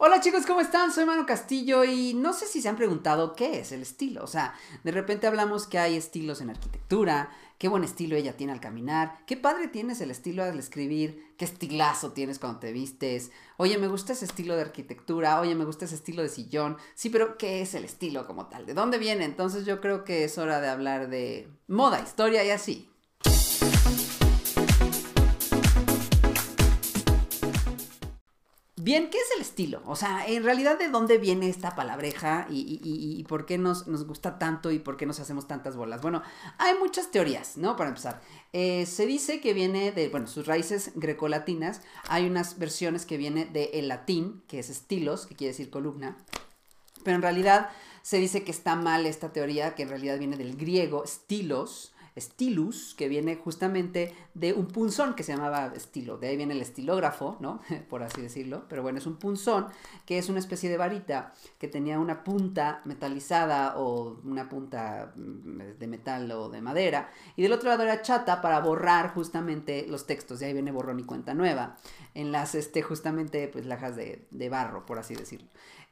Hola chicos, ¿cómo están? Soy Manu Castillo y no sé si se han preguntado qué es el estilo. O sea, de repente hablamos que hay estilos en arquitectura, qué buen estilo ella tiene al caminar, qué padre tienes el estilo al escribir, qué estilazo tienes cuando te vistes. Oye, me gusta ese estilo de arquitectura, oye, me gusta ese estilo de sillón. Sí, pero ¿qué es el estilo como tal? ¿De dónde viene? Entonces yo creo que es hora de hablar de moda, historia y así. Bien, ¿qué es el estilo? O sea, en realidad, ¿de dónde viene esta palabreja y, por qué nos, gusta tanto y por qué nos hacemos tantas bolas? Bueno, hay muchas teorías, ¿no? Para empezar, eh, se dice que viene de, bueno, sus raíces grecolatinas. Hay unas versiones que viene del latín, que es estilos, que quiere decir columna. Pero en realidad se dice que está mal esta teoría, que en realidad viene del griego estilos, stylus, que viene justamente de un punzón que se llamaba estilo. De ahí viene el estilógrafo, ¿no? Por así decirlo. Pero bueno, es un punzón que es una especie de varita que tenía una punta metalizada o una punta mm, de metal o de madera. Y del otro lado era chata para borrar justamente los textos. De ahí viene borrón y cuenta nueva. En las, este, justamente, pues, lajas de, de barro, por así decirlo.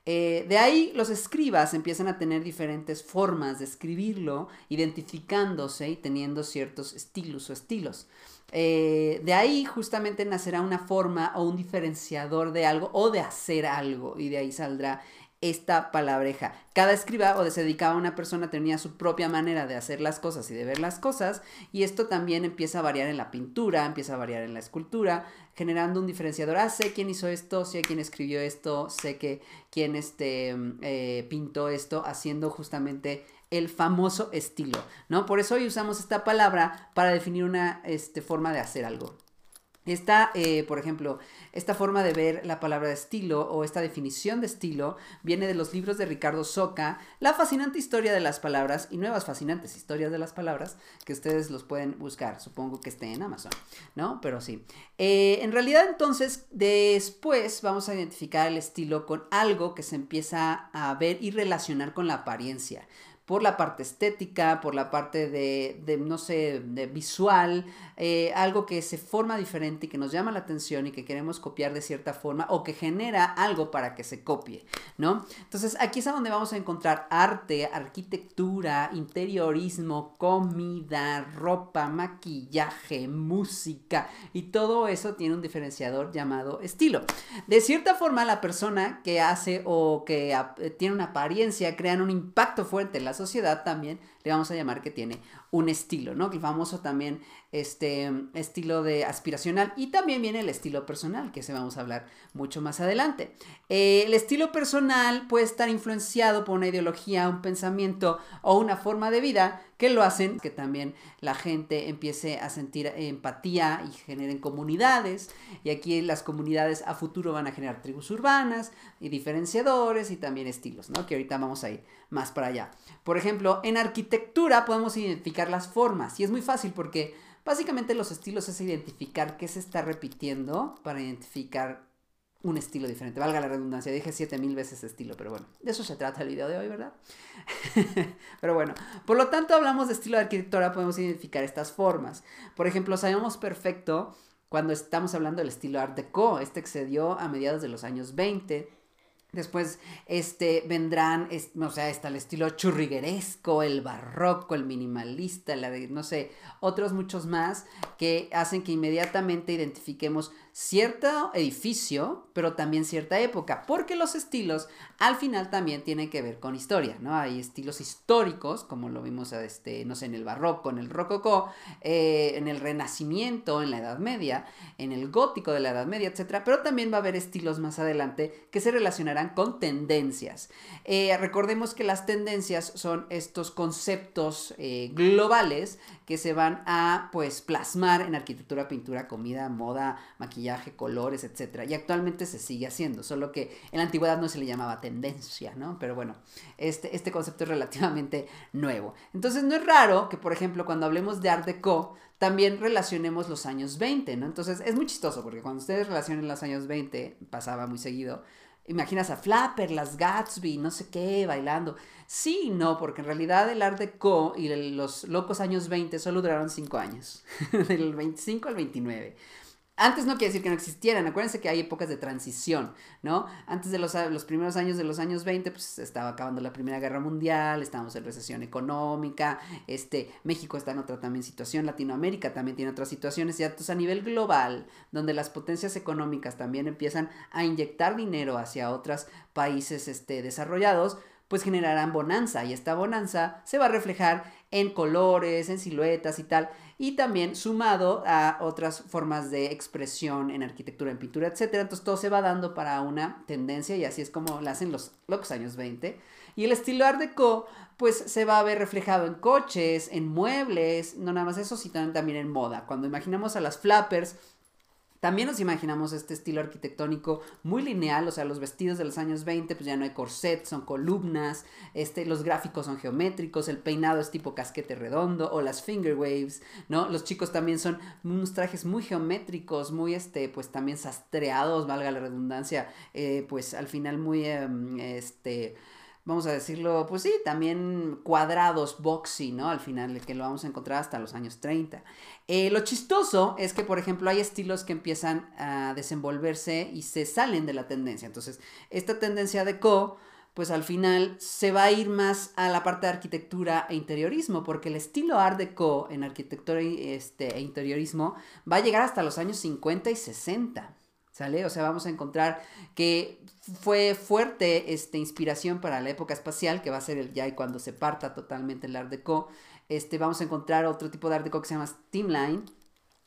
Eh, de ahí los escribas empiezan a tener diferentes formas de escribirlo, identificándose y teniendo ciertos estilos o estilos. Eh, de ahí justamente nacerá una forma o un diferenciador de algo o de hacer algo y de ahí saldrá esta palabreja. Cada escriba o dedicaba a una persona tenía su propia manera de hacer las cosas y de ver las cosas y esto también empieza a variar en la pintura, empieza a variar en la escultura, generando un diferenciador. Ah, sé quién hizo esto, sé quién escribió esto, sé que quién este, eh, pintó esto, haciendo justamente el famoso estilo, ¿no? Por eso hoy usamos esta palabra para definir una este, forma de hacer algo. Esta, eh, por ejemplo, esta forma de ver la palabra de estilo o esta definición de estilo viene de los libros de Ricardo Soca, La fascinante historia de las palabras y nuevas fascinantes historias de las palabras, que ustedes los pueden buscar, supongo que esté en Amazon, ¿no? Pero sí. Eh, en realidad entonces, después vamos a identificar el estilo con algo que se empieza a ver y relacionar con la apariencia por la parte estética, por la parte de, no sé, de visual, eh, algo que se forma diferente y que nos llama la atención y que queremos copiar de cierta forma o que genera algo para que se copie, ¿no? Entonces aquí es a donde vamos a encontrar arte, arquitectura, interiorismo, comida, ropa, maquillaje, música y todo eso tiene un diferenciador llamado estilo. De cierta forma la persona que hace o que tiene una apariencia crean un impacto fuerte en la sociedad también le vamos a llamar que tiene un estilo, ¿no? El famoso también este estilo de aspiracional y también viene el estilo personal, que se vamos a hablar mucho más adelante. Eh, el estilo personal puede estar influenciado por una ideología, un pensamiento o una forma de vida que lo hacen que también la gente empiece a sentir empatía y generen comunidades. Y aquí las comunidades a futuro van a generar tribus urbanas y diferenciadores y también estilos, ¿no? Que ahorita vamos a ir más para allá. Por ejemplo, en arquitectura podemos identificar las formas y es muy fácil porque básicamente los estilos es identificar qué se está repitiendo para identificar un estilo diferente. Valga la redundancia, dije 7000 veces estilo, pero bueno, de eso se trata el video de hoy, ¿verdad? pero bueno, por lo tanto hablamos de estilo de arquitectura, podemos identificar estas formas. Por ejemplo, sabemos perfecto cuando estamos hablando del estilo Art Deco, este excedió a mediados de los años 20 Después este, vendrán, o sea, está el estilo churrigueresco, el barroco, el minimalista, la no sé, otros muchos más que hacen que inmediatamente identifiquemos cierto edificio, pero también cierta época, porque los estilos al final también tienen que ver con historia, ¿no? Hay estilos históricos, como lo vimos, este, no sé, en el barroco, en el rococó, eh, en el renacimiento, en la Edad Media, en el gótico de la Edad Media, etc. Pero también va a haber estilos más adelante que se relacionarán con tendencias. Eh, recordemos que las tendencias son estos conceptos eh, globales que se van a, pues, plasmar en arquitectura, pintura, comida, moda, maquillaje, colores, etcétera. Y actualmente se sigue haciendo, solo que en la antigüedad no se le llamaba tendencia, ¿no? Pero bueno, este, este concepto es relativamente nuevo. Entonces no es raro que, por ejemplo, cuando hablemos de Art Deco, también relacionemos los años 20, ¿no? Entonces es muy chistoso porque cuando ustedes relacionen los años 20, pasaba muy seguido, imaginas a Flapper, las Gatsby, no sé qué, bailando. Sí, no, porque en realidad el Art Deco y los locos años 20 solo duraron 5 años, del 25 al 29. Antes no quiere decir que no existieran, acuérdense que hay épocas de transición, ¿no? Antes de los, los primeros años de los años 20, pues estaba acabando la Primera Guerra Mundial, estábamos en recesión económica, este, México está en otra también situación, Latinoamérica también tiene otras situaciones, y entonces a nivel global, donde las potencias económicas también empiezan a inyectar dinero hacia otros países este, desarrollados, pues generarán bonanza y esta bonanza se va a reflejar en colores, en siluetas y tal, y también sumado a otras formas de expresión en arquitectura, en pintura, etc. Entonces todo se va dando para una tendencia y así es como lo hacen los años 20. Y el estilo Art Deco, pues se va a ver reflejado en coches, en muebles, no nada más eso, sino también en moda. Cuando imaginamos a las flappers, también nos imaginamos este estilo arquitectónico muy lineal, o sea, los vestidos de los años 20, pues ya no hay corset, son columnas, este, los gráficos son geométricos, el peinado es tipo casquete redondo o las finger waves, ¿no? Los chicos también son unos trajes muy geométricos, muy, este, pues también sastreados, valga la redundancia, eh, pues al final muy, em, este vamos a decirlo, pues sí, también cuadrados, boxy, ¿no? Al final, que lo vamos a encontrar hasta los años 30. Eh, lo chistoso es que, por ejemplo, hay estilos que empiezan a desenvolverse y se salen de la tendencia. Entonces, esta tendencia de co, pues al final se va a ir más a la parte de arquitectura e interiorismo, porque el estilo Art Deco en arquitectura este, e interiorismo va a llegar hasta los años 50 y 60. ¿Sale? O sea, vamos a encontrar que fue fuerte este, inspiración para la época espacial, que va a ser el ya y cuando se parta totalmente el Art Deco. Este, vamos a encontrar otro tipo de Art Deco que se llama Steamline,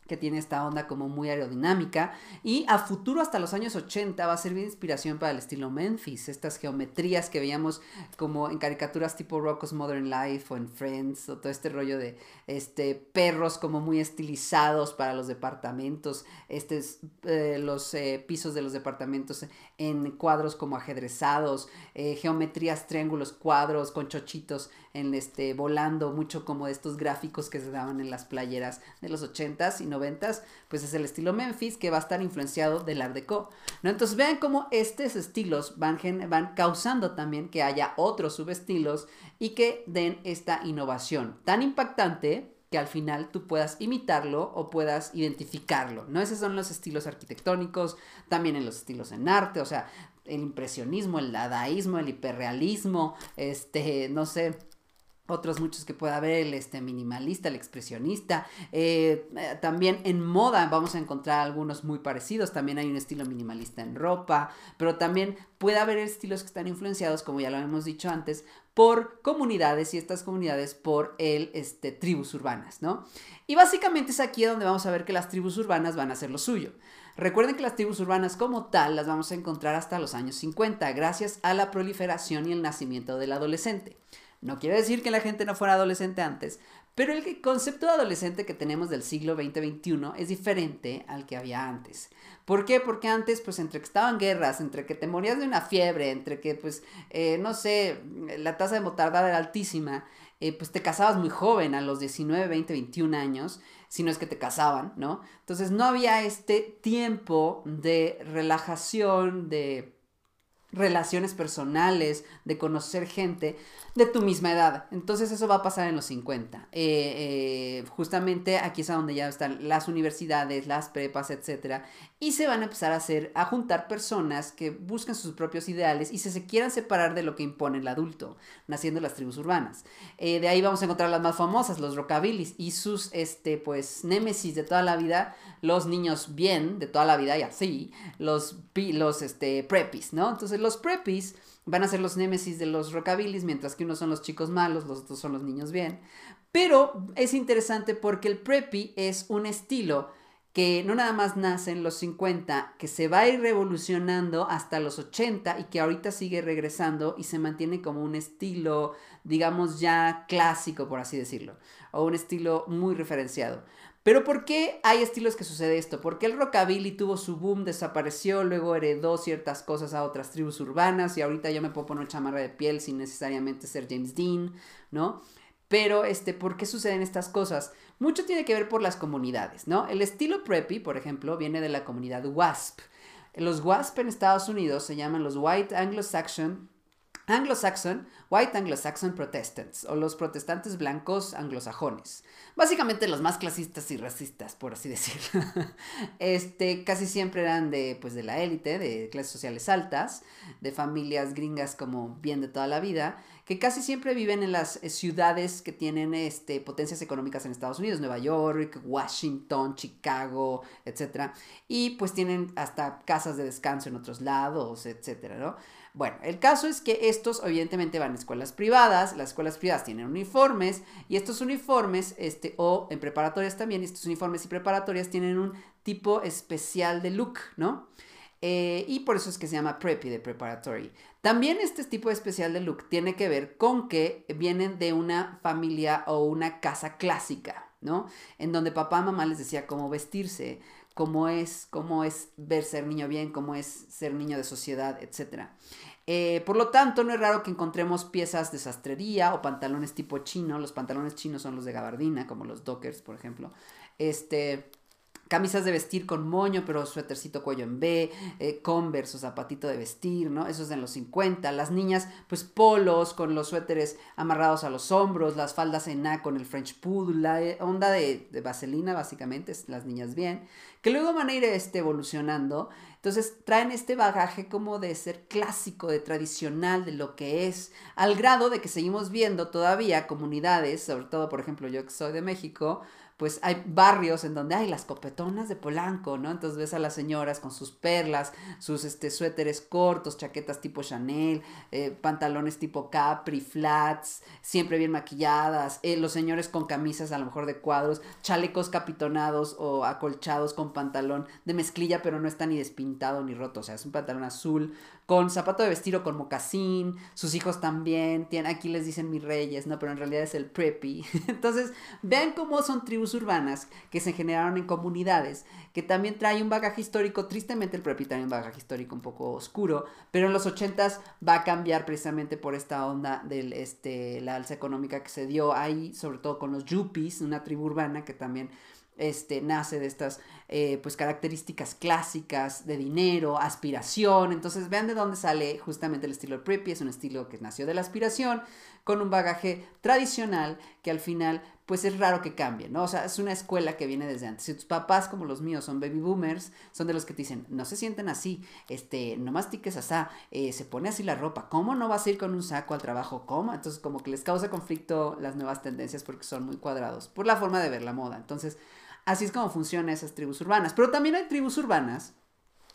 que tiene esta onda como muy aerodinámica. Y a futuro, hasta los años 80, va a servir de inspiración para el estilo Memphis. Estas geometrías que veíamos como en caricaturas tipo Rocco's Modern Life o en Friends, o todo este rollo de este, perros como muy estilizados para los departamentos, este, eh, los eh, pisos de los departamentos en cuadros como ajedrezados, eh, geometrías, triángulos, cuadros con chochitos en este, volando, mucho como estos gráficos que se daban en las playeras de los 80s y 90s, pues es el estilo Memphis que va a estar influenciado del Art Deco. Entonces vean cómo estos estilos van, van causando también que haya otros subestilos y que den esta innovación tan impactante que al final tú puedas imitarlo o puedas identificarlo, ¿no? Esos son los estilos arquitectónicos, también en los estilos en arte, o sea, el impresionismo, el dadaísmo, el hiperrealismo, este, no sé, otros muchos que pueda haber, el este, minimalista, el expresionista. Eh, eh, también en moda vamos a encontrar algunos muy parecidos. También hay un estilo minimalista en ropa, pero también puede haber estilos que están influenciados, como ya lo hemos dicho antes, por comunidades y estas comunidades por el este, tribus urbanas, ¿no? Y básicamente es aquí donde vamos a ver que las tribus urbanas van a hacer lo suyo. Recuerden que las tribus urbanas como tal las vamos a encontrar hasta los años 50, gracias a la proliferación y el nacimiento del adolescente. No quiere decir que la gente no fuera adolescente antes, pero el concepto de adolescente que tenemos del siglo XX-XXI es diferente al que había antes. ¿Por qué? Porque antes, pues entre que estaban guerras, entre que te morías de una fiebre, entre que, pues, eh, no sé, la tasa de mortandad era altísima, eh, pues te casabas muy joven, a los 19, 20, 21 años, si no es que te casaban, ¿no? Entonces no había este tiempo de relajación, de relaciones personales, de conocer gente de tu misma edad. Entonces eso va a pasar en los 50. Eh, eh, justamente aquí es donde ya están las universidades, las prepas, etc. Y se van a empezar a hacer, a juntar personas que busquen sus propios ideales y se, se quieran separar de lo que impone el adulto, naciendo las tribus urbanas. Eh, de ahí vamos a encontrar las más famosas, los rockabilis y sus, este, pues, némesis de toda la vida, los niños bien de toda la vida y así, los, los, este, ¿no? Entonces los preppies van a ser los némesis de los rockabilis, mientras que unos son los chicos malos, los otros son los niños bien. Pero es interesante porque el preppy es un estilo que no nada más nace en los 50, que se va a ir revolucionando hasta los 80 y que ahorita sigue regresando y se mantiene como un estilo, digamos ya clásico, por así decirlo, o un estilo muy referenciado. Pero ¿por qué hay estilos que sucede esto? Porque el rockabilly tuvo su boom, desapareció, luego heredó ciertas cosas a otras tribus urbanas y ahorita yo me puedo poner chamarra de piel sin necesariamente ser James Dean, ¿no? Pero, este, ¿por qué suceden estas cosas? Mucho tiene que ver por las comunidades, ¿no? El estilo preppy, por ejemplo, viene de la comunidad WASP. Los WASP en Estados Unidos se llaman los White Anglo-Saxon Anglo-Saxon, White Anglo-Saxon Protestants, o los protestantes blancos anglosajones. Básicamente los más clasistas y racistas, por así decirlo. este, casi siempre eran de, pues, de la élite, de clases sociales altas, de familias gringas como bien de toda la vida, que casi siempre viven en las eh, ciudades que tienen este, potencias económicas en Estados Unidos, Nueva York, Washington, Chicago, etc. Y pues tienen hasta casas de descanso en otros lados, etc. ¿no? Bueno, el caso es que estos evidentemente van a escuelas privadas, las escuelas privadas tienen uniformes y estos uniformes, este, o en preparatorias también, estos uniformes y preparatorias tienen un tipo especial de look, ¿no? Eh, y por eso es que se llama preppy de preparatory. También este tipo especial de look tiene que ver con que vienen de una familia o una casa clásica, ¿no? En donde papá mamá les decía cómo vestirse, cómo es, cómo es ver ser niño bien, cómo es ser niño de sociedad, etc. Eh, por lo tanto, no es raro que encontremos piezas de sastrería o pantalones tipo chino. Los pantalones chinos son los de gabardina, como los dockers, por ejemplo. Este, camisas de vestir con moño, pero suétercito cuello en B, eh, converse o zapatito de vestir, ¿no? Eso es de los 50. Las niñas, pues polos con los suéteres amarrados a los hombros, las faldas en A con el French Poodle, la eh, onda de, vaselina, básicamente, las niñas bien, que luego van a ir este, evolucionando. Entonces traen este bagaje como de ser clásico, de tradicional, de lo que es, al grado de que seguimos viendo todavía comunidades, sobre todo, por ejemplo, yo que soy de México, pues hay barrios en donde hay las copetonas de Polanco, ¿no? Entonces ves a las señoras con sus perlas, sus este, suéteres cortos, chaquetas tipo Chanel, eh, pantalones tipo Capri, flats, siempre bien maquilladas, eh, los señores con camisas a lo mejor de cuadros, chalecos capitonados o acolchados con pantalón de mezclilla, pero no está ni despintado ni roto, o sea, es un pantalón azul, con zapato de vestir o con mocasín, sus hijos también, tienen, aquí les dicen mis reyes, ¿no? Pero en realidad es el preppy. Entonces, vean cómo son tribus urbanas que se generaron en comunidades, que también trae un bagaje histórico, tristemente el preppy trae un bagaje histórico un poco oscuro, pero en los ochentas va a cambiar precisamente por esta onda de este, la alza económica que se dio ahí, sobre todo con los yuppies, una tribu urbana que también este, nace de estas eh, pues, características clásicas de dinero, aspiración. Entonces vean de dónde sale justamente el estilo preppy. Es un estilo que nació de la aspiración con un bagaje tradicional que al final pues es raro que cambie, ¿no? O sea, es una escuela que viene desde antes. Si tus papás, como los míos, son baby boomers, son de los que te dicen, no se sienten así, este, no mastiques asá, eh, se pone así la ropa, ¿cómo no vas a ir con un saco al trabajo? ¿Cómo? Entonces, como que les causa conflicto las nuevas tendencias porque son muy cuadrados, por la forma de ver la moda. Entonces, Así es como funcionan esas tribus urbanas. Pero también hay tribus urbanas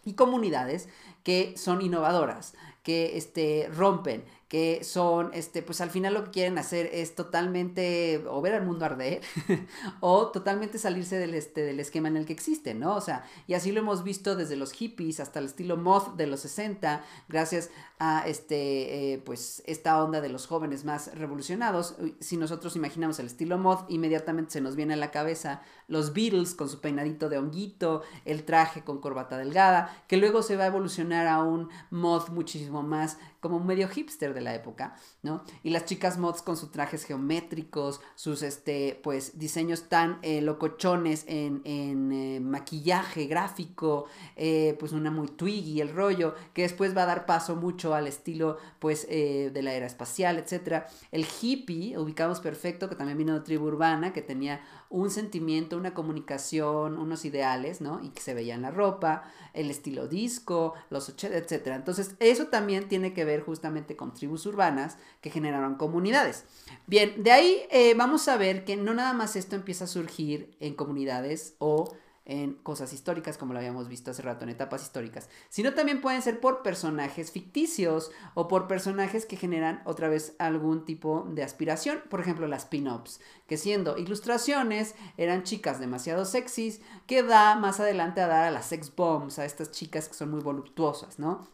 y comunidades que son innovadoras, que este, rompen, que son, este, pues al final lo que quieren hacer es totalmente o ver al mundo arder o totalmente salirse del, este, del esquema en el que existe, ¿no? O sea, y así lo hemos visto desde los hippies hasta el estilo moth de los 60, gracias a este, eh, pues esta onda de los jóvenes más revolucionados. Si nosotros imaginamos el estilo moth, inmediatamente se nos viene a la cabeza los Beatles con su peinadito de honguito, el traje con corbata delgada, que luego se va a evolucionar a un moth muchísimo más como medio hipster de la época, ¿no? Y las chicas mods con sus trajes geométricos, sus, este, pues, diseños tan eh, locochones en, en eh, maquillaje gráfico, eh, pues una muy twiggy, el rollo, que después va a dar paso mucho al estilo, pues, de la era espacial, etc. El hippie, ubicamos perfecto, que también vino de tribu urbana, que tenía un sentimiento, una comunicación, unos ideales, ¿no? Y que se veía en la ropa, el estilo disco, los 80, etc. Entonces, eso también tiene que ver justamente con tribus urbanas que generaron comunidades. Bien, de ahí eh, vamos a ver que no nada más esto empieza a surgir en comunidades o en cosas históricas, como lo habíamos visto hace rato, en etapas históricas, sino también pueden ser por personajes ficticios o por personajes que generan otra vez algún tipo de aspiración, por ejemplo las pin-ups, que siendo ilustraciones eran chicas demasiado sexys, que da más adelante a dar a las sex bombs, a estas chicas que son muy voluptuosas, ¿no?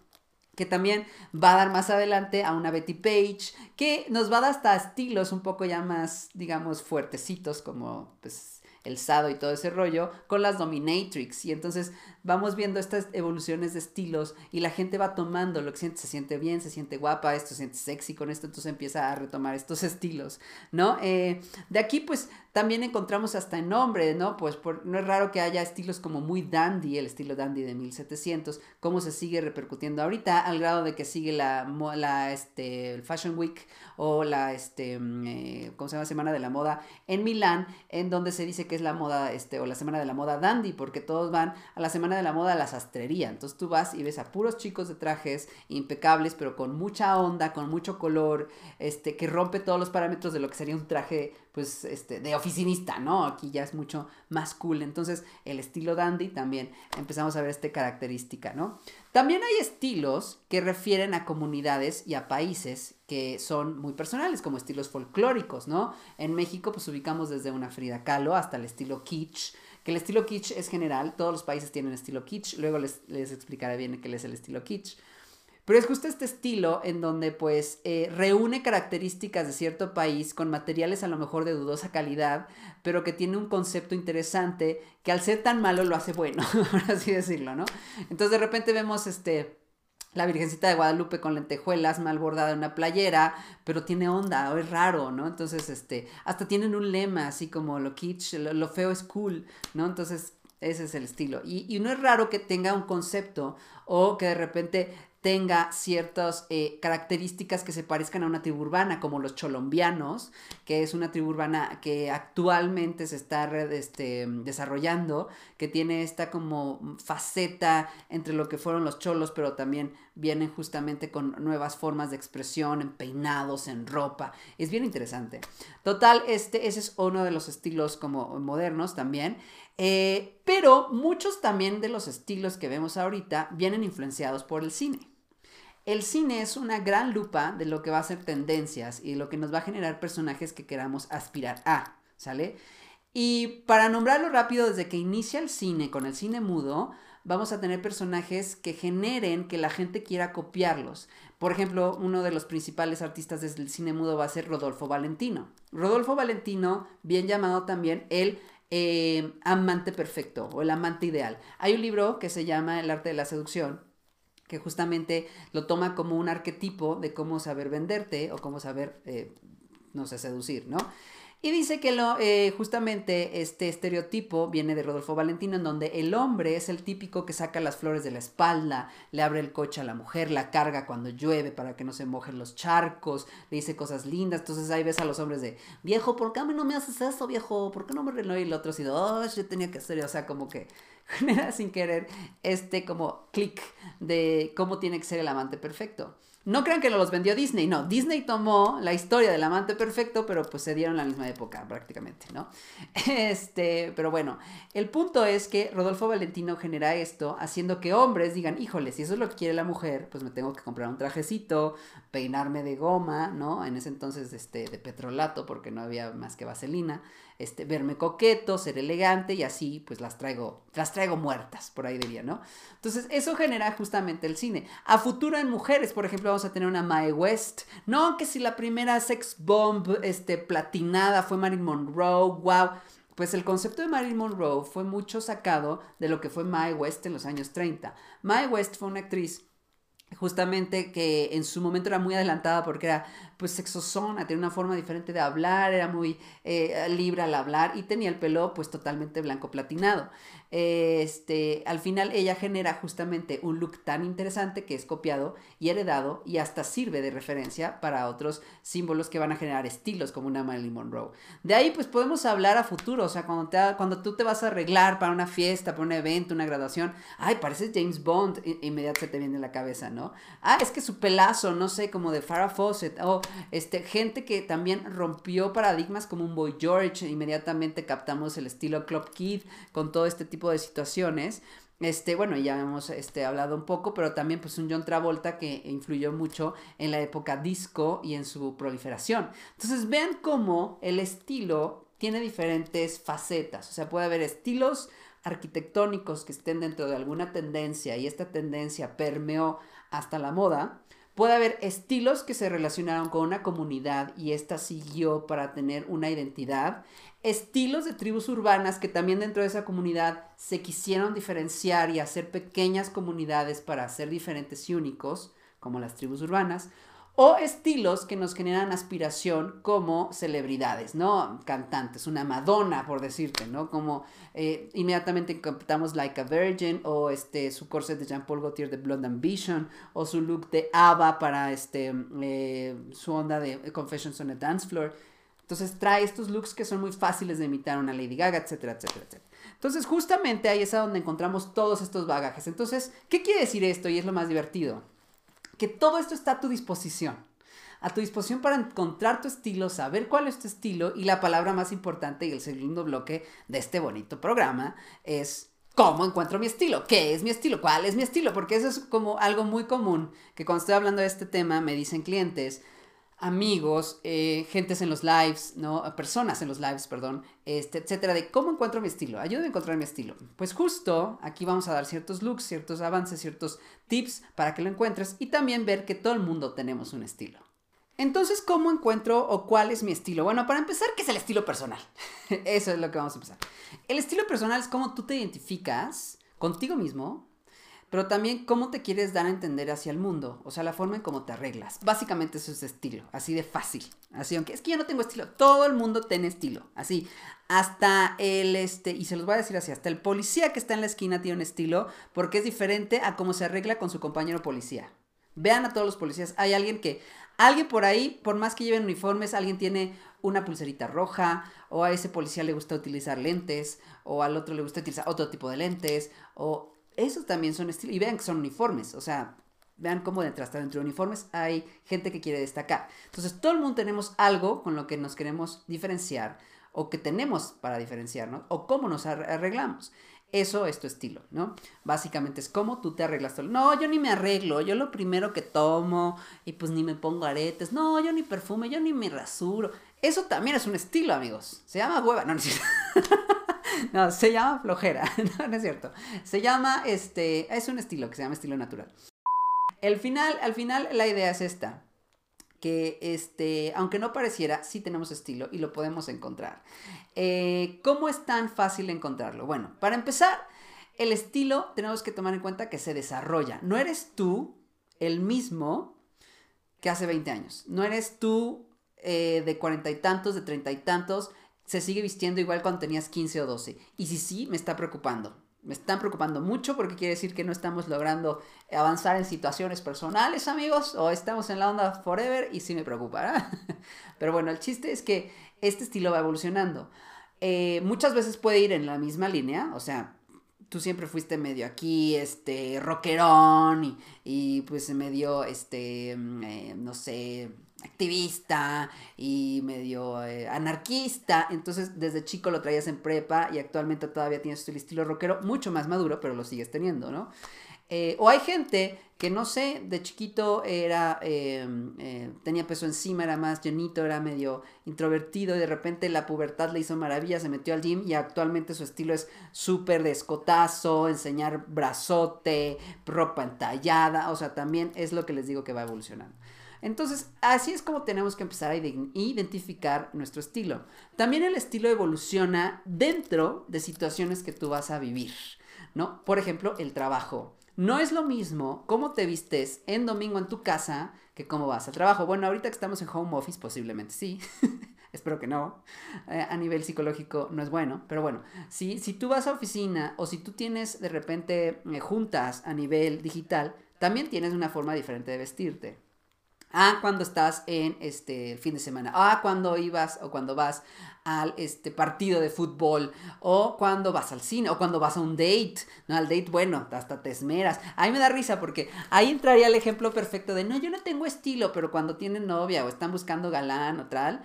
que también va a dar más adelante a una Betty Page, que nos va a dar hasta estilos un poco ya más, digamos, fuertecitos, como pues el Sado y todo ese rollo, con las Dominatrix. Y entonces vamos viendo estas evoluciones de estilos y la gente va tomando lo que siente, se siente bien, se siente guapa, esto se siente sexy con esto, entonces empieza a retomar estos estilos, ¿no? Eh, de aquí pues también encontramos hasta en nombre, ¿no? Pues no es raro que haya estilos como muy dandy, el estilo dandy de 1700, cómo se sigue repercutiendo ahorita al grado de que sigue la, la este, el Fashion Week o la, este, mm, eh, ¿cómo se llama? Semana de la Moda en Milán, en donde se dice que es la moda, este, o la Semana de la Moda dandy, porque todos van a la Semana de la Moda a la sastrería. Entonces tú vas y ves a puros chicos de trajes impecables, pero con mucha onda, con mucho color, este, que rompe todos los parámetros de lo que sería un traje pues, este, de oficinista, ¿no? Aquí ya es mucho más cool. Entonces, el estilo dandy también empezamos a ver esta característica, ¿no? También hay estilos que refieren a comunidades y a países que son muy personales, como estilos folclóricos, ¿no? En México, pues ubicamos desde una Frida Kahlo hasta el estilo kitsch, que el estilo kitsch es general, todos los países tienen estilo kitsch, luego les, les explicaré bien qué es el estilo kitsch. Pero es justo este estilo en donde pues eh, reúne características de cierto país con materiales a lo mejor de dudosa calidad, pero que tiene un concepto interesante que al ser tan malo lo hace bueno, por así decirlo, ¿no? Entonces de repente vemos este la Virgencita de Guadalupe con lentejuelas mal bordada en una playera, pero tiene onda, o es raro, ¿no? Entonces, este, hasta tienen un lema así como lo kitsch, lo, feo es cool, ¿no? Entonces, ese es el estilo. Y, y, no es raro que tenga un concepto o que de repente tenga ciertas eh, características que se parezcan a una tribu urbana, como los cholombianos, que es una tribu urbana que actualmente se está este, desarrollando, que tiene esta como faceta entre lo que fueron los cholos, pero también vienen justamente con nuevas formas de expresión, en peinados, en ropa. Es bien interesante. Total, este, ese es uno de los estilos como modernos también. Eh, pero muchos también de los estilos que vemos ahorita vienen influenciados por el cine. El cine es una gran lupa de lo que va a ser tendencias y lo que nos va a generar personajes que queramos aspirar a, ¿sale? Y para nombrarlo rápido, desde que inicia el cine con el cine mudo, vamos a tener personajes que generen que la gente quiera copiarlos. Por ejemplo, uno de los principales artistas del cine mudo va a ser Rodolfo Valentino. Rodolfo Valentino, bien llamado también el eh, amante perfecto o el amante ideal. Hay un libro que se llama El arte de la seducción que justamente lo toma como un arquetipo de cómo saber venderte o cómo saber, eh, no sé, seducir, ¿no? Y dice que lo, eh, justamente este estereotipo viene de Rodolfo Valentino, en donde el hombre es el típico que saca las flores de la espalda, le abre el coche a la mujer, la carga cuando llueve para que no se mojen los charcos, le dice cosas lindas. Entonces ahí ves a los hombres de, viejo, ¿por qué a mí no me haces eso, viejo? ¿Por qué no me reno? Y el otro así, oh, yo tenía que hacer, o sea, como que genera sin querer este como clic de cómo tiene que ser el amante perfecto. No crean que lo los vendió Disney, no. Disney tomó la historia del amante perfecto, pero pues se dieron la misma época prácticamente, ¿no? Este, pero bueno, el punto es que Rodolfo Valentino genera esto haciendo que hombres digan, híjole, si eso es lo que quiere la mujer, pues me tengo que comprar un trajecito, peinarme de goma, ¿no? En ese entonces, este, de petrolato, porque no había más que vaselina este, verme coqueto, ser elegante y así pues las traigo, las traigo muertas, por ahí diría, ¿no? Entonces eso genera justamente el cine. A futuro en mujeres, por ejemplo, vamos a tener una Mae West, no que si la primera sex bomb este, platinada fue Marilyn Monroe, wow. Pues el concepto de Marilyn Monroe fue mucho sacado de lo que fue Mae West en los años 30. Mae West fue una actriz justamente que en su momento era muy adelantada porque era pues sexosona, tenía una forma diferente de hablar, era muy eh, libre al hablar y tenía el pelo pues totalmente blanco platinado. Este, al final ella genera justamente un look tan interesante que es copiado y heredado y hasta sirve de referencia para otros símbolos que van a generar estilos como una Marilyn Monroe. De ahí pues podemos hablar a futuro, o sea, cuando, te, cuando tú te vas a arreglar para una fiesta, para un evento, una graduación, ay, pareces James Bond, inmediatamente te viene en la cabeza, ¿no? Ah, es que su pelazo, no sé, como de Farrah Fawcett, o este, gente que también rompió paradigmas como un Boy George, inmediatamente captamos el estilo Club Kid con todo este tipo de situaciones. Este, bueno, ya hemos este, hablado un poco, pero también pues un John Travolta que influyó mucho en la época disco y en su proliferación. Entonces vean cómo el estilo tiene diferentes facetas, o sea, puede haber estilos arquitectónicos que estén dentro de alguna tendencia y esta tendencia permeó hasta la moda, Puede haber estilos que se relacionaron con una comunidad y esta siguió para tener una identidad. Estilos de tribus urbanas que también dentro de esa comunidad se quisieron diferenciar y hacer pequeñas comunidades para ser diferentes y únicos, como las tribus urbanas o estilos que nos generan aspiración como celebridades, ¿no? Cantantes, una Madonna, por decirte, ¿no? Como eh, inmediatamente captamos Like a Virgin, o este, su corset de Jean-Paul Gaultier de Blonde Ambition, o su look de ABBA para este, eh, su onda de Confessions on a Dance Floor. Entonces trae estos looks que son muy fáciles de imitar a una Lady Gaga, etcétera, etcétera, etcétera. Entonces justamente ahí es a donde encontramos todos estos bagajes. Entonces, ¿qué quiere decir esto? Y es lo más divertido que todo esto está a tu disposición. A tu disposición para encontrar tu estilo, saber cuál es tu estilo y la palabra más importante y el segundo bloque de este bonito programa es ¿Cómo encuentro mi estilo? ¿Qué es mi estilo? ¿Cuál es mi estilo? Porque eso es como algo muy común que cuando estoy hablando de este tema me dicen clientes, amigos, eh, gentes en los lives, ¿no? Personas en los lives, perdón, este, etcétera, de cómo encuentro mi estilo. Ayúdame a encontrar mi estilo. Pues justo aquí vamos a dar ciertos looks, ciertos avances, ciertos tips para que lo encuentres y también ver que todo el mundo tenemos un estilo. Entonces, ¿cómo encuentro o cuál es mi estilo? Bueno, para empezar, ¿qué es el estilo personal? Eso es lo que vamos a empezar. El estilo personal es cómo tú te identificas contigo mismo, pero también cómo te quieres dar a entender hacia el mundo, o sea, la forma en cómo te arreglas. Básicamente eso es estilo, así de fácil. Así, aunque es que yo no tengo estilo, todo el mundo tiene estilo, así. Hasta el, este, y se los voy a decir así, hasta el policía que está en la esquina tiene un estilo, porque es diferente a cómo se arregla con su compañero policía. Vean a todos los policías, hay alguien que, alguien por ahí, por más que lleven uniformes, alguien tiene una pulserita roja, o a ese policía le gusta utilizar lentes, o al otro le gusta utilizar otro tipo de lentes, o esos también son estilos. Y vean que son uniformes. O sea, vean cómo detrás, dentro de uniformes hay gente que quiere destacar. Entonces, todo el mundo tenemos algo con lo que nos queremos diferenciar o que tenemos para diferenciarnos o cómo nos arreglamos. Eso es tu estilo, ¿no? Básicamente es cómo tú te arreglas. No, yo ni me arreglo, yo lo primero que tomo y pues ni me pongo aretes. No, yo ni perfume, yo ni me rasuro. Eso también es un estilo, amigos. Se llama hueva, no, no no, se llama flojera. No, es cierto. Se llama, este, es un estilo que se llama estilo natural. El final, al final la idea es esta. Que, este, aunque no pareciera, sí tenemos estilo y lo podemos encontrar. Eh, ¿Cómo es tan fácil encontrarlo? Bueno, para empezar, el estilo tenemos que tomar en cuenta que se desarrolla. No eres tú el mismo que hace 20 años. No eres tú eh, de cuarenta y tantos, de treinta y tantos, se sigue vistiendo igual cuando tenías 15 o 12. Y si sí, me está preocupando. Me están preocupando mucho porque quiere decir que no estamos logrando avanzar en situaciones personales, amigos, o estamos en la onda forever y sí me preocupa. Pero bueno, el chiste es que este estilo va evolucionando. Eh, muchas veces puede ir en la misma línea, o sea, tú siempre fuiste medio aquí, este, rockerón y, y pues medio, este, mm, eh, no sé, activista y medio eh, anarquista. Entonces, desde chico lo traías en prepa y actualmente todavía tienes el estilo rockero, mucho más maduro, pero lo sigues teniendo, ¿no? Eh, o hay gente que no sé, de chiquito era, em, eh, tenía peso encima, era más llenito, era medio introvertido y de repente la pubertad le hizo maravilla, se metió al gym y actualmente su estilo es súper de escotazo, enseñar brazote, ropa entallada, o sea, también es lo que les digo que va evolucionando. Entonces, así es como tenemos que empezar a identificar nuestro estilo. También el estilo evoluciona dentro de situaciones que tú vas a vivir, ¿no? Por ejemplo, el trabajo. No es lo mismo cómo te vistes en domingo en tu casa que cómo vas al trabajo. Bueno, ahorita que estamos en home office, posiblemente sí. Espero que no. Eh, a nivel psicológico no es bueno. Pero bueno, si, si tú vas a oficina o si tú tienes de repente eh, juntas a nivel digital, también tienes una forma diferente de vestirte. Ah, cuando estás en este fin de semana. Ah, cuando ibas o cuando vas al este partido de fútbol o cuando vas al cine o cuando vas a un date, ¿no? Al date, bueno, hasta te esmeras. Ahí me da risa porque ahí entraría el ejemplo perfecto de, no, yo no tengo estilo, pero cuando tienen novia o están buscando galán o tal,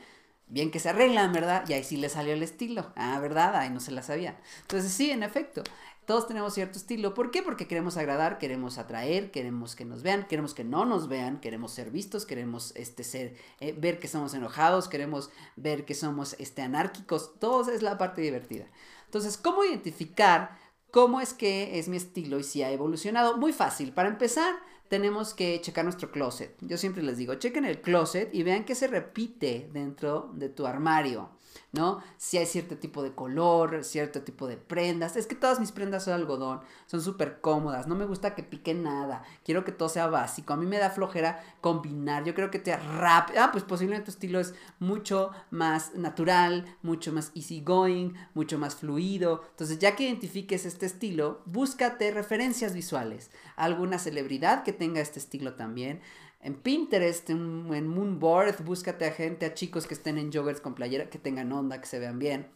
bien que se arreglan, ¿verdad? Y ahí sí le salió el estilo. Ah, ¿verdad? Ahí no se la sabía. Entonces sí, en efecto. Todos tenemos cierto estilo. ¿Por qué? Porque queremos agradar, queremos atraer, queremos que nos vean, queremos que no nos vean, queremos ser vistos, queremos este, ser, eh, ver que somos enojados, queremos ver que somos este, anárquicos. Todo es la parte divertida. Entonces, ¿cómo identificar cómo es que es mi estilo y si ha evolucionado? Muy fácil. Para empezar, tenemos que checar nuestro closet. Yo siempre les digo, chequen el closet y vean qué se repite dentro de tu armario. ¿No? Si hay cierto tipo de color, cierto tipo de prendas. Es que todas mis prendas son algodón, son súper cómodas, no me gusta que pique nada, quiero que todo sea básico. A mí me da flojera combinar, yo creo que te rápido. Ah, pues posiblemente tu estilo es mucho más natural, mucho más easygoing, mucho más fluido. Entonces, ya que identifiques este estilo, búscate referencias visuales. Alguna celebridad que tenga este estilo también en Pinterest, en, Moonboard, búscate a gente, a chicos que estén en joggers con playera, que tengan onda, que se vean bien.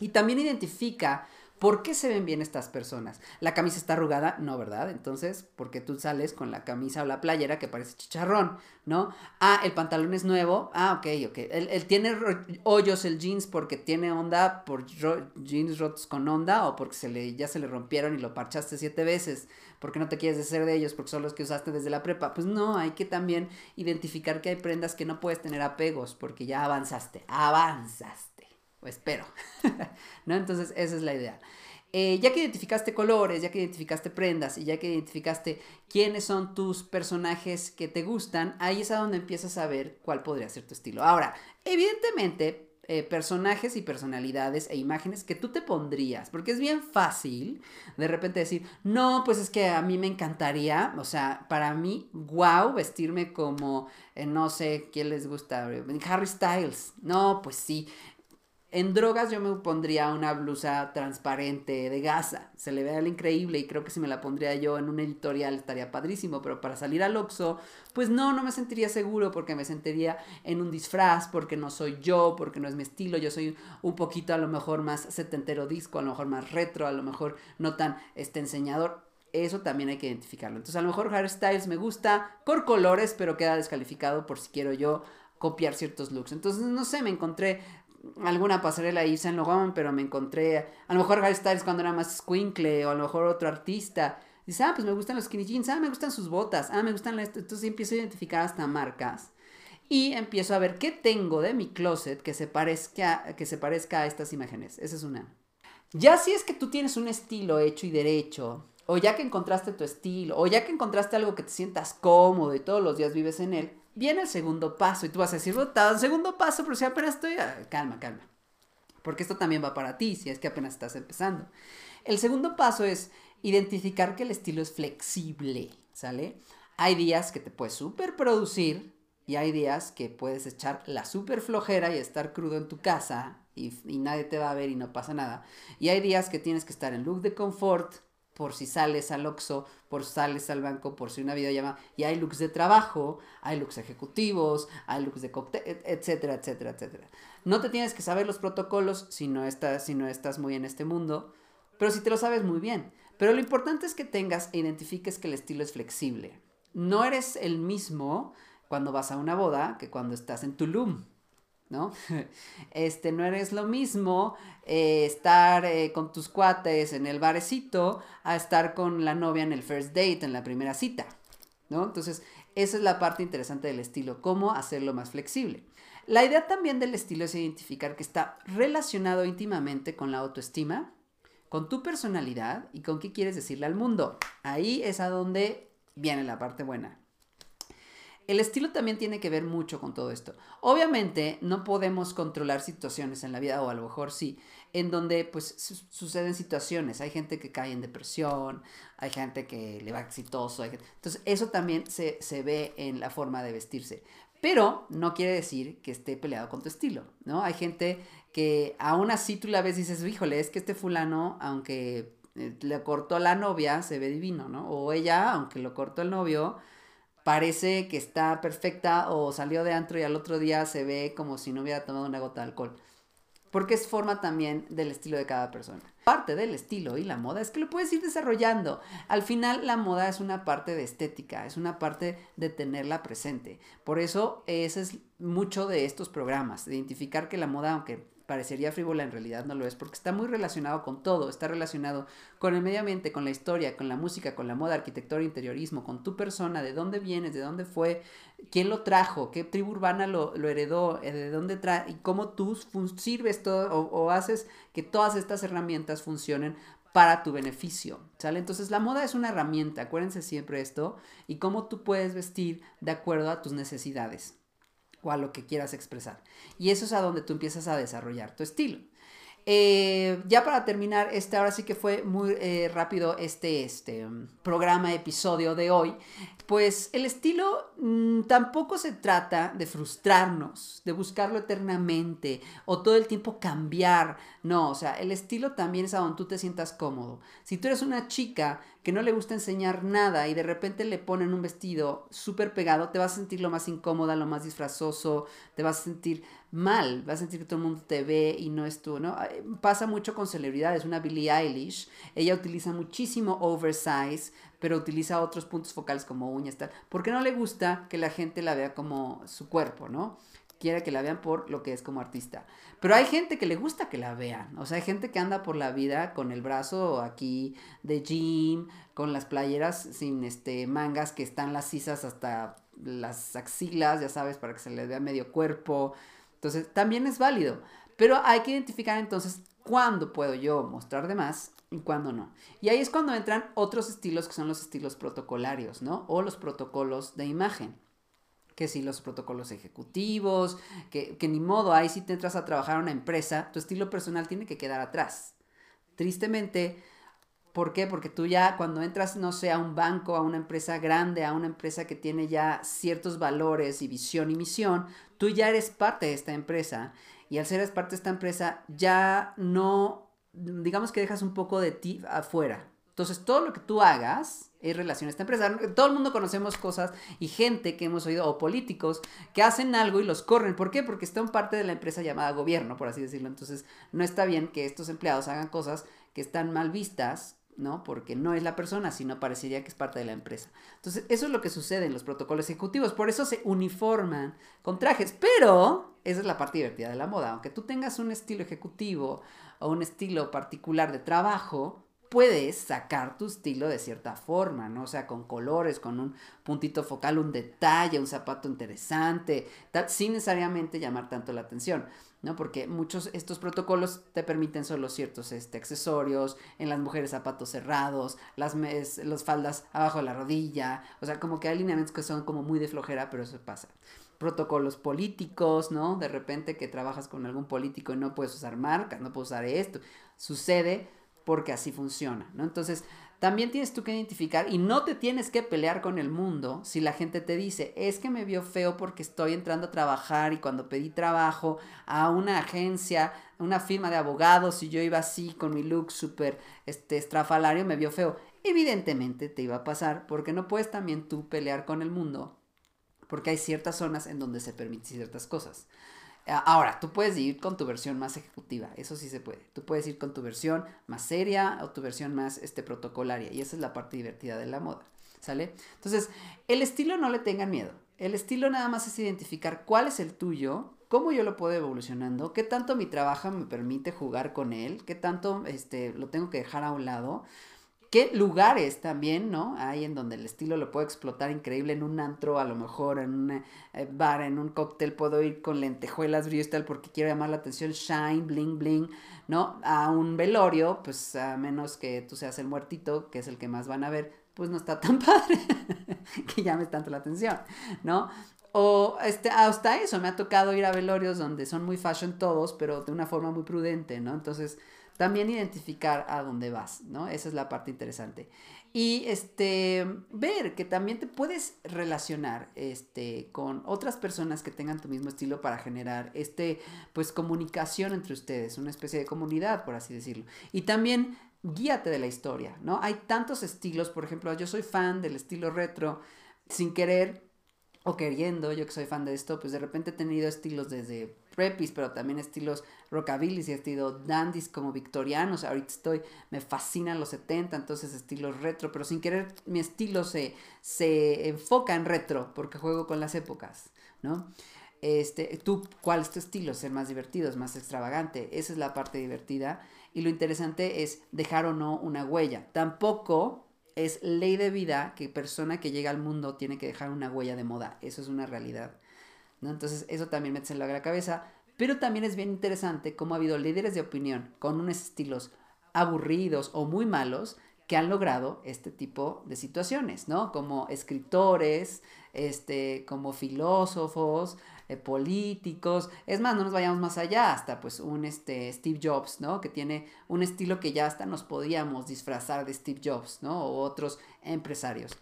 Y también identifica ¿Por qué se ven bien estas personas? ¿La camisa está arrugada? No, ¿verdad? Entonces, ¿por qué tú sales con la camisa o la playera que parece chicharrón? ¿No? Ah, el pantalón es nuevo. Ah, ok, ok. Él, tiene hoyos el jeans porque tiene onda por jeans rotos con onda o porque se le, ya se le rompieron y lo parchaste siete veces porque no te quieres deshacer de ellos porque son los que usaste desde la prepa. Pues no, hay que también identificar que hay prendas que no puedes tener apegos porque ya avanzaste, avanzaste o espero, ¿no? Entonces, esa es la idea. Eh, ya que identificaste colores, ya que identificaste prendas y ya que identificaste quiénes son tus personajes que te gustan, ahí es a donde empiezas a ver cuál podría ser tu estilo. Ahora, evidentemente, eh, personajes y personalidades e imágenes que tú te pondrías, porque es bien fácil de repente decir, no, pues es que a mí me encantaría, o sea, para mí, wow, vestirme como, eh, no sé, ¿quién les gusta? Harry Styles, no, pues sí, en drogas yo me pondría una blusa transparente de gasa. Se le vea increíble y creo que si me la pondría yo en un editorial estaría padrísimo. Pero para salir al Oxxo, pues no, no me sentiría seguro porque me sentiría en un disfraz, porque no soy yo, porque no es mi estilo. Yo soy un poquito a lo mejor más setentero disco, a lo mejor más retro, a lo mejor no tan este enseñador. Eso también hay que identificarlo. Entonces a lo mejor Harry Styles me gusta por colores, pero queda descalificado por si quiero yo copiar ciertos looks. Entonces, no sé, me encontré alguna pasarela ahí en Logan, pero me encontré a lo mejor Harry Styles cuando era más squinkle o a lo mejor otro artista. Dice, ah, pues me gustan los skinny jeans, ah, me gustan sus botas, ah, me gustan esto. Entonces empiezo a identificar hasta marcas y empiezo a ver qué tengo de mi closet que se parezca, que se parezca a estas imágenes. Esa es una. Ya si es que tú tienes un estilo hecho y derecho, o ya que encontraste tu estilo, o ya que encontraste algo que te sientas cómodo y todos los días vives en él, viene el segundo paso y tú vas a decir, el segundo paso, pero si apenas estoy, ah, calma, calma. Porque esto también va para ti, si es que apenas estás empezando. El segundo paso es identificar que el estilo es flexible, ¿sale? Hay días que te puedes super producir y hay días que puedes echar la super flojera y estar crudo en tu casa y, y nadie te va a ver y no pasa nada. Y hay días que tienes que estar en look de confort, por si sales al Oxxo, por si sales al banco, por si una videollamada. Y hay looks de trabajo, hay looks ejecutivos, hay looks de cóctel, etcétera, etcétera, etcétera. No te tienes que saber los protocolos si no estás, si no estás muy en este mundo, pero si te lo sabes muy bien. Pero lo importante es que tengas e identifiques que el estilo es flexible. No eres el mismo cuando vas a una boda que cuando estás en Tulum. ¿No? Este, no eres lo mismo eh, estar eh, con tus cuates en el barecito a estar con la novia en el first date, en la primera cita, ¿no? Entonces, esa es la parte interesante del estilo, cómo hacerlo más flexible. La idea también del estilo es identificar que está relacionado íntimamente con la autoestima, con tu personalidad y con qué quieres decirle al mundo. Ahí es a donde viene la parte buena el estilo también tiene que ver mucho con todo esto. Obviamente no podemos controlar situaciones en la vida, o a lo mejor sí, en donde pues suceden situaciones. Hay gente que cae en depresión, hay gente que le va exitoso. Entonces eso también se, se ve en la forma de vestirse. Pero no quiere decir que esté peleado con tu estilo, ¿no? Hay gente que aún así tú la ves y dices, híjole, es que este fulano, aunque eh, le cortó la novia, se ve divino, ¿no? O ella, aunque lo cortó el novio, parece que está perfecta o salió de antro y al otro día se ve como si no hubiera tomado una gota de alcohol. Porque es forma también del estilo de cada persona. Parte del estilo y la moda es que lo puedes ir desarrollando. Al final la moda es una parte de estética, es una parte de tenerla presente. Por eso ese es mucho de estos programas, de identificar que la moda, aunque parecería frívola, en realidad no lo es, porque está muy relacionado con todo, está relacionado con el medio ambiente, con la historia, con la música, con la moda, arquitectura, interiorismo, con tu persona, de dónde vienes, de dónde fue, quién lo trajo, qué tribu urbana lo, heredó, eh, de dónde trae y cómo tú sirves todo o, o haces que todas estas herramientas funcionen para tu beneficio, ¿sale? Entonces la moda es una herramienta, acuérdense siempre esto, y cómo tú puedes vestir de acuerdo a tus necesidades o a lo que quieras expresar. Y eso es a donde tú empiezas a desarrollar tu estilo. Eh, ya para terminar, este ahora sí que fue muy eh, rápido este, este programa, episodio de hoy. Pues el estilo mm, tampoco se trata de frustrarnos, de buscarlo eternamente o todo el tiempo cambiar. No, o sea, el estilo también es a donde tú te sientas cómodo. Si tú eres una chica que no le gusta enseñar nada y de repente le ponen un vestido súper pegado, te vas a sentir lo más incómoda, lo más disfrazoso, te vas a sentir mal, vas a sentir que todo el mundo te ve y no es tú, ¿no? Pasa mucho con celebridades, una Billie Eilish, ella utiliza muchísimo oversize, pero utiliza otros puntos focales como uñas, tal, porque no le gusta que la gente la vea como su cuerpo, ¿no? Quiere que la vean por lo que es como artista. Pero hay gente que le gusta que la vean. O sea, hay gente que anda por la vida con el brazo aquí de jean, con las playeras sin este mangas que están las sisas hasta las axilas, ya sabes, para que se les vea medio cuerpo. Entonces, también es válido. Pero hay que identificar entonces cuándo puedo yo mostrar de más y cuándo no. Y ahí es cuando entran otros estilos que son los estilos protocolarios, ¿no? O los protocolos de imagen. Que si los protocolos ejecutivos, que, que ni modo, ahí si te entras a trabajar a una empresa, tu estilo personal tiene que quedar atrás. Tristemente, ¿Por qué? Porque tú ya cuando entras, no sé, a un banco, a una empresa grande, a una empresa que tiene ya ciertos valores y visión y misión, tú ya eres parte de esta empresa. Y al ser parte de esta empresa, ya no digamos que dejas un poco de ti afuera. Entonces, todo lo que tú hagas es relación a esta empresa. Todo el mundo conocemos cosas y gente que hemos oído, o políticos, que hacen algo y los corren. ¿Por qué? Porque están parte de la empresa llamada gobierno, por así decirlo. Entonces, no está bien que estos empleados hagan cosas que están mal vistas, ¿no? Porque no es la persona, sino parecería que es parte de la empresa. Entonces, eso es lo que sucede en los protocolos ejecutivos. Por eso se uniforman con trajes. Pero, esa es la parte divertida de la moda. Aunque tú tengas un estilo ejecutivo o un estilo particular de trabajo, puedes sacar tu estilo de cierta forma, ¿no? O sea, con colores, con un puntito focal, un detalle, un zapato interesante, sin necesariamente llamar tanto la atención, ¿no? Porque muchos estos protocolos te permiten solo ciertos este, accesorios, en las mujeres zapatos cerrados, las, mes, las faldas abajo de la rodilla, o sea, como que hay lineamientos que son como muy de flojera, pero eso pasa protocolos políticos, ¿no? De repente que trabajas con algún político y no puedes usar marcas, no puedes usar esto. Sucede porque así funciona, ¿no? Entonces, también tienes tú que identificar y no te tienes que pelear con el mundo si la gente te dice, es que me vio feo porque estoy entrando a trabajar y cuando pedí trabajo a una agencia, una firma de abogados y yo iba así con mi look súper este, estrafalario, me vio feo. Evidentemente te iba a pasar porque no puedes también tú pelear con el mundo porque hay ciertas zonas en donde se permiten ciertas cosas. Ahora, tú puedes ir con tu versión más ejecutiva, eso sí se puede. Tú puedes ir con tu versión más seria o tu versión más este, protocolaria, y esa es la parte divertida de la moda, ¿sale? Entonces, el estilo no le tengan miedo. El estilo nada más es identificar cuál es el tuyo, cómo yo lo puedo evolucionando, qué tanto mi trabajo me permite jugar con él, qué tanto este, lo tengo que dejar a un lado qué lugares también, ¿no? Hay en donde el estilo lo puedo explotar increíble en un antro, a lo mejor en un eh, bar, en un cóctel, puedo ir con lentejuelas, brillo tal, porque quiero llamar la atención, shine, bling, bling, ¿no? A un velorio, pues a menos que tú seas el muertito, que es el que más van a ver, pues no está tan padre que llames tanto la atención, ¿no? O este, hasta eso, me ha tocado ir a velorios donde son muy fashion todos, pero de una forma muy prudente, ¿no? Entonces, también identificar a dónde vas, ¿no? Esa es la parte interesante. Y este, ver que también te puedes relacionar este, con otras personas que tengan tu mismo estilo para generar este, pues, comunicación entre ustedes, una especie de comunidad, por así decirlo. Y también guíate de la historia, ¿no? Hay tantos estilos, por ejemplo, yo soy fan del estilo retro, sin querer o queriendo, yo que soy fan de esto, pues de repente he tenido estilos desde preppies, pero también estilos rockabilly y estilo dandies como victorianos. Ahorita estoy, me fascinan los 70, entonces estilos retro, pero sin querer mi estilo se, se enfoca en retro porque juego con las épocas, ¿no? Este, tú, ¿cuál es tu estilo? Ser más divertido, es más extravagante. Esa es la parte divertida. Y lo interesante es dejar o no una huella. Tampoco es ley de vida que persona que llega al mundo tiene que dejar una huella de moda. Eso es una realidad. ¿No? Entonces eso también en la cabeza, pero también es bien interesante cómo ha habido líderes de opinión con unos estilos aburridos o muy malos que han logrado este tipo de situaciones, ¿no? Como escritores, este, como filósofos, eh, políticos. Es más, no nos vayamos más allá, hasta pues un este, Steve Jobs, ¿no? Que tiene un estilo que ya hasta nos podíamos disfrazar de Steve Jobs, ¿no? O otros empresarios.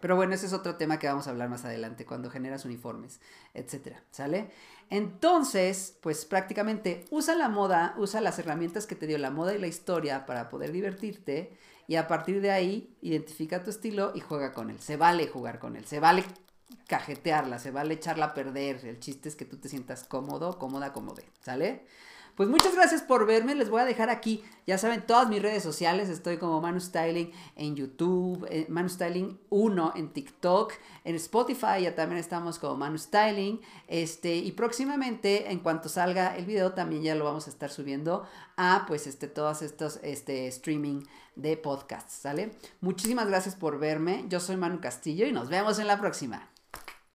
Pero bueno, ese es otro tema que vamos a hablar más adelante, cuando generas uniformes, etcétera, ¿sale? Entonces, pues prácticamente usa la moda, usa las herramientas que te dio la moda y la historia para poder divertirte y a partir de ahí identifica tu estilo y juega con él. Se vale jugar con él, se vale cajetearla, se vale echarla a perder. El chiste es que tú te sientas cómodo, cómoda, cómodo, ¿sale? Pues muchas gracias por verme. Les voy a dejar aquí, ya saben, todas mis redes sociales. Estoy como Manu Styling en YouTube, eh, Manu Styling 1 en TikTok, en Spotify ya también estamos como Manu Styling. Este, y próximamente, en cuanto salga el video, también ya lo vamos a estar subiendo a pues este, todos estos este, streaming de podcasts, ¿sale? Muchísimas gracias por verme. Yo soy Manu Castillo y nos vemos en la próxima.